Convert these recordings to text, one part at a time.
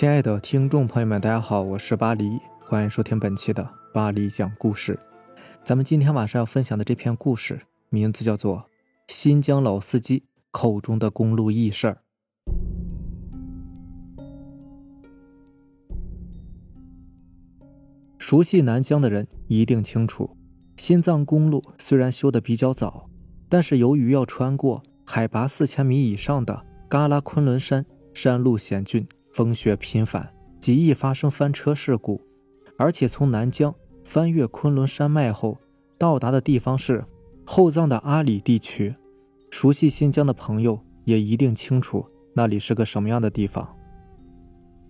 亲爱的听众朋友们，大家好，我是巴黎，欢迎收听本期的巴黎讲故事。咱们今天晚上要分享的这篇故事，名字叫做《新疆老司机口中的公路异事儿》。熟悉南疆的人一定清楚，新藏公路虽然修得比较早，但是由于要穿过海拔四千米以上的嘎拉昆仑山，山路险峻。风雪频繁，极易发生翻车事故。而且从南疆翻越昆仑山脉后，到达的地方是后藏的阿里地区。熟悉新疆的朋友也一定清楚那里是个什么样的地方。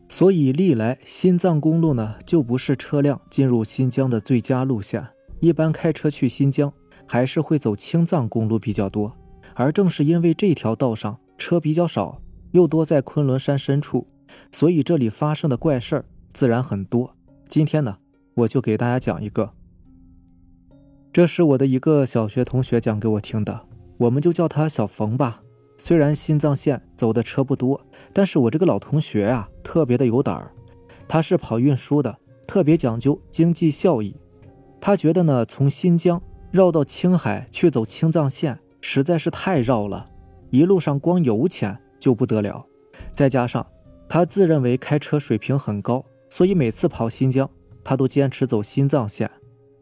所以历来新藏公路呢，就不是车辆进入新疆的最佳路线。一般开车去新疆，还是会走青藏公路比较多。而正是因为这条道上车比较少，又多在昆仑山深处。所以这里发生的怪事儿自然很多。今天呢，我就给大家讲一个。这是我的一个小学同学讲给我听的，我们就叫他小冯吧。虽然新藏线走的车不多，但是我这个老同学啊，特别的有胆儿。他是跑运输的，特别讲究经济效益。他觉得呢，从新疆绕到青海去走青藏线实在是太绕了，一路上光油钱就不得了，再加上。他自认为开车水平很高，所以每次跑新疆，他都坚持走新藏线。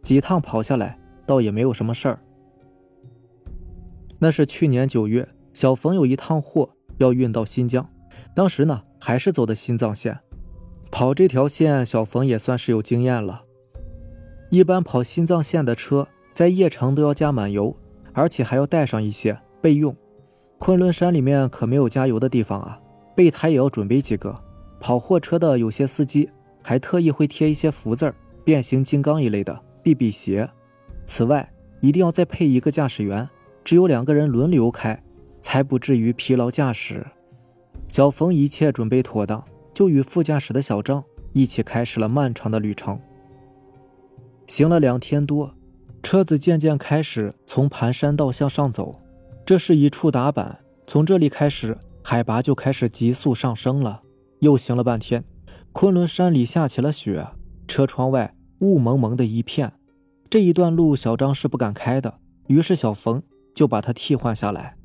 几趟跑下来，倒也没有什么事儿。那是去年九月，小冯有一趟货要运到新疆，当时呢还是走的新藏线。跑这条线，小冯也算是有经验了。一般跑新藏线的车，在叶城都要加满油，而且还要带上一些备用。昆仑山里面可没有加油的地方啊。备胎也要准备几个，跑货车的有些司机还特意会贴一些福字儿、变形金刚一类的避避邪。此外，一定要再配一个驾驶员，只有两个人轮流开，才不至于疲劳驾驶。小冯一切准备妥当，就与副驾驶的小张一起开始了漫长的旅程。行了两天多，车子渐渐开始从盘山道向上走，这是一处打板，从这里开始。海拔就开始急速上升了，又行了半天，昆仑山里下起了雪，车窗外雾蒙蒙的一片。这一段路小张是不敢开的，于是小冯就把他替换下来。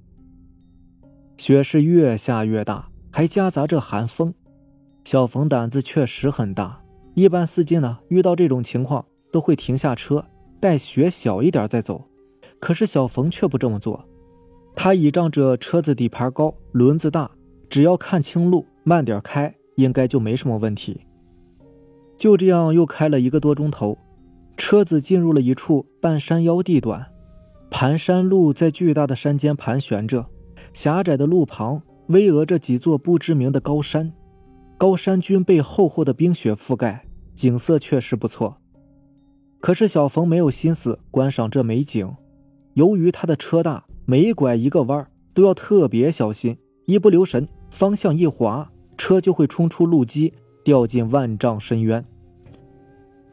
雪是越下越大，还夹杂着寒风。小冯胆子确实很大，一般司机呢遇到这种情况都会停下车，待雪小一点再走，可是小冯却不这么做。他倚仗着车子底盘高、轮子大，只要看清路，慢点开，应该就没什么问题。就这样又开了一个多钟头，车子进入了一处半山腰地段，盘山路在巨大的山间盘旋着，狭窄的路旁巍峨着几座不知名的高山，高山均被厚厚的冰雪覆盖，景色确实不错。可是小冯没有心思观赏这美景，由于他的车大。每拐一个弯都要特别小心，一不留神，方向一滑，车就会冲出路基，掉进万丈深渊。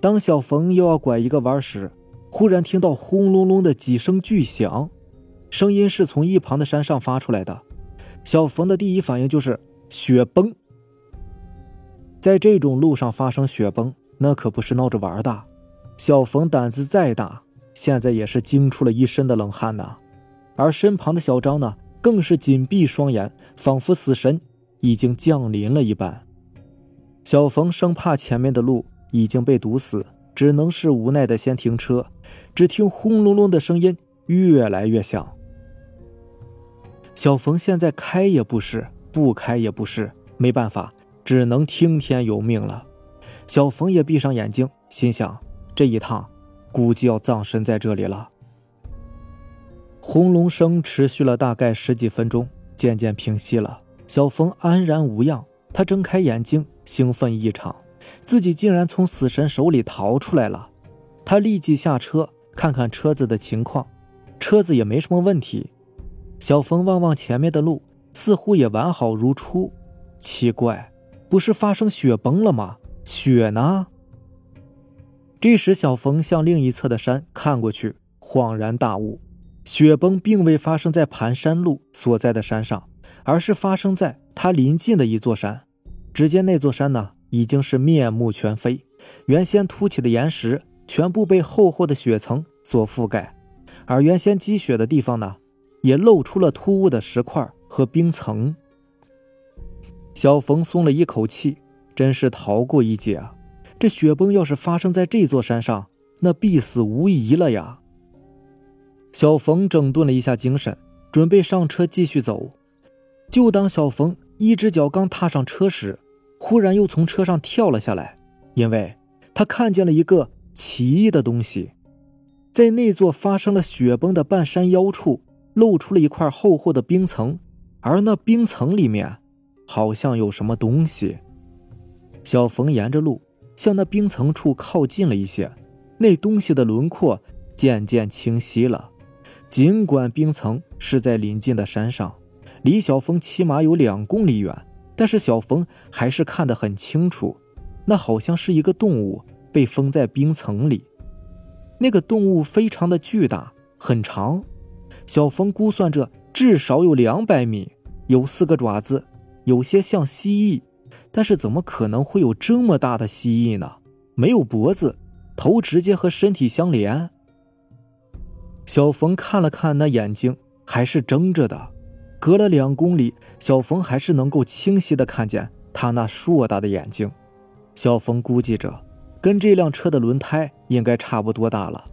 当小冯又要拐一个弯时，忽然听到轰隆隆的几声巨响，声音是从一旁的山上发出来的。小冯的第一反应就是雪崩。在这种路上发生雪崩，那可不是闹着玩的。小冯胆子再大，现在也是惊出了一身的冷汗呐。而身旁的小张呢，更是紧闭双眼，仿佛死神已经降临了一般。小冯生怕前面的路已经被堵死，只能是无奈的先停车。只听轰隆隆的声音越来越响。小冯现在开也不是，不开也不是，没办法，只能听天由命了。小冯也闭上眼睛，心想：这一趟估计要葬身在这里了。轰隆声持续了大概十几分钟，渐渐平息了。小冯安然无恙，他睁开眼睛，兴奋异常，自己竟然从死神手里逃出来了。他立即下车，看看车子的情况，车子也没什么问题。小冯望望前面的路，似乎也完好如初。奇怪，不是发生雪崩了吗？雪呢？这时，小冯向另一侧的山看过去，恍然大悟。雪崩并未发生在盘山路所在的山上，而是发生在他临近的一座山。只见那座山呢，已经是面目全非，原先凸起的岩石全部被厚厚的雪层所覆盖，而原先积雪的地方呢，也露出了突兀的石块和冰层。小冯松了一口气，真是逃过一劫啊！这雪崩要是发生在这座山上，那必死无疑了呀！小冯整顿了一下精神，准备上车继续走。就当小冯一只脚刚踏上车时，忽然又从车上跳了下来，因为他看见了一个奇异的东西，在那座发生了雪崩的半山腰处，露出了一块厚厚的冰层，而那冰层里面。好像有什么东西。小冯沿着路向那冰层处靠近了一些，那东西的轮廓渐渐清晰了。尽管冰层是在临近的山上，离小峰起码有两公里远，但是小峰还是看得很清楚。那好像是一个动物被封在冰层里。那个动物非常的巨大，很长。小峰估算着至少有两百米，有四个爪子。有些像蜥蜴，但是怎么可能会有这么大的蜥蜴呢？没有脖子，头直接和身体相连。小冯看了看那眼睛，还是睁着的。隔了两公里，小冯还是能够清晰的看见他那硕大的眼睛。小冯估计着，跟这辆车的轮胎应该差不多大了。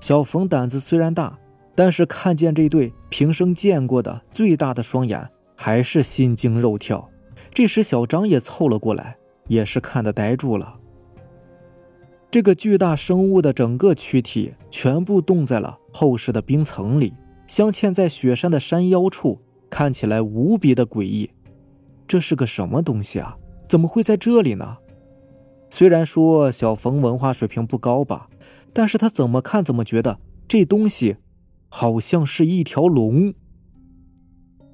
小冯胆子虽然大，但是看见这对平生见过的最大的双眼。还是心惊肉跳。这时，小张也凑了过来，也是看得呆住了。这个巨大生物的整个躯体全部冻在了厚实的冰层里，镶嵌在雪山的山腰处，看起来无比的诡异。这是个什么东西啊？怎么会在这里呢？虽然说小冯文化水平不高吧，但是他怎么看怎么觉得这东西好像是一条龙。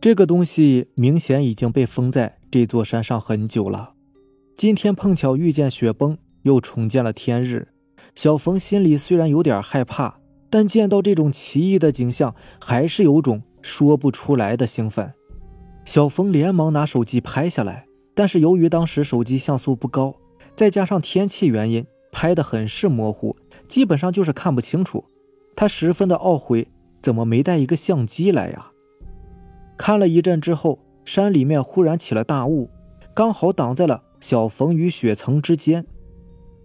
这个东西明显已经被封在这座山上很久了。今天碰巧遇见雪崩，又重见了天日。小冯心里虽然有点害怕，但见到这种奇异的景象，还是有种说不出来的兴奋。小冯连忙拿手机拍下来，但是由于当时手机像素不高，再加上天气原因，拍的很是模糊，基本上就是看不清楚。他十分的懊悔，怎么没带一个相机来呀？看了一阵之后，山里面忽然起了大雾，刚好挡在了小冯与雪层之间。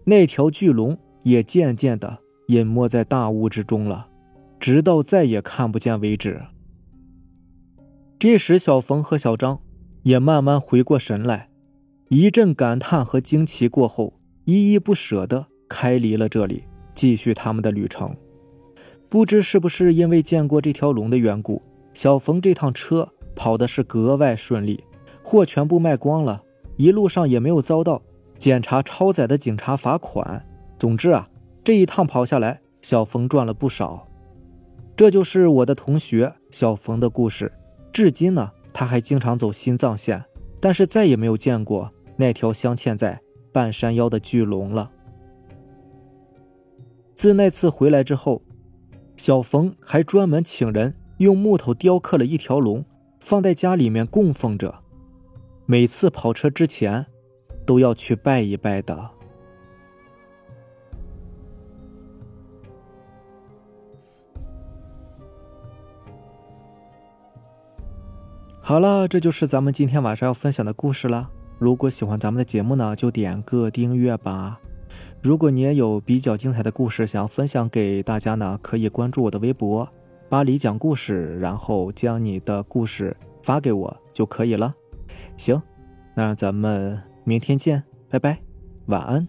那条巨龙也渐渐的隐没在大雾之中了，直到再也看不见为止。这时，小冯和小张也慢慢回过神来，一阵感叹和惊奇过后，依依不舍的开离了这里，继续他们的旅程。不知是不是因为见过这条龙的缘故。小冯这趟车跑的是格外顺利，货全部卖光了，一路上也没有遭到检查超载的警察罚款。总之啊，这一趟跑下来，小冯赚了不少。这就是我的同学小冯的故事。至今呢，他还经常走新藏线，但是再也没有见过那条镶嵌在半山腰的巨龙了。自那次回来之后，小冯还专门请人。用木头雕刻了一条龙，放在家里面供奉着。每次跑车之前，都要去拜一拜的。好了，这就是咱们今天晚上要分享的故事了。如果喜欢咱们的节目呢，就点个订阅吧。如果你也有比较精彩的故事想分享给大家呢，可以关注我的微博。巴黎讲故事，然后将你的故事发给我就可以了。行，那咱们明天见，拜拜，晚安。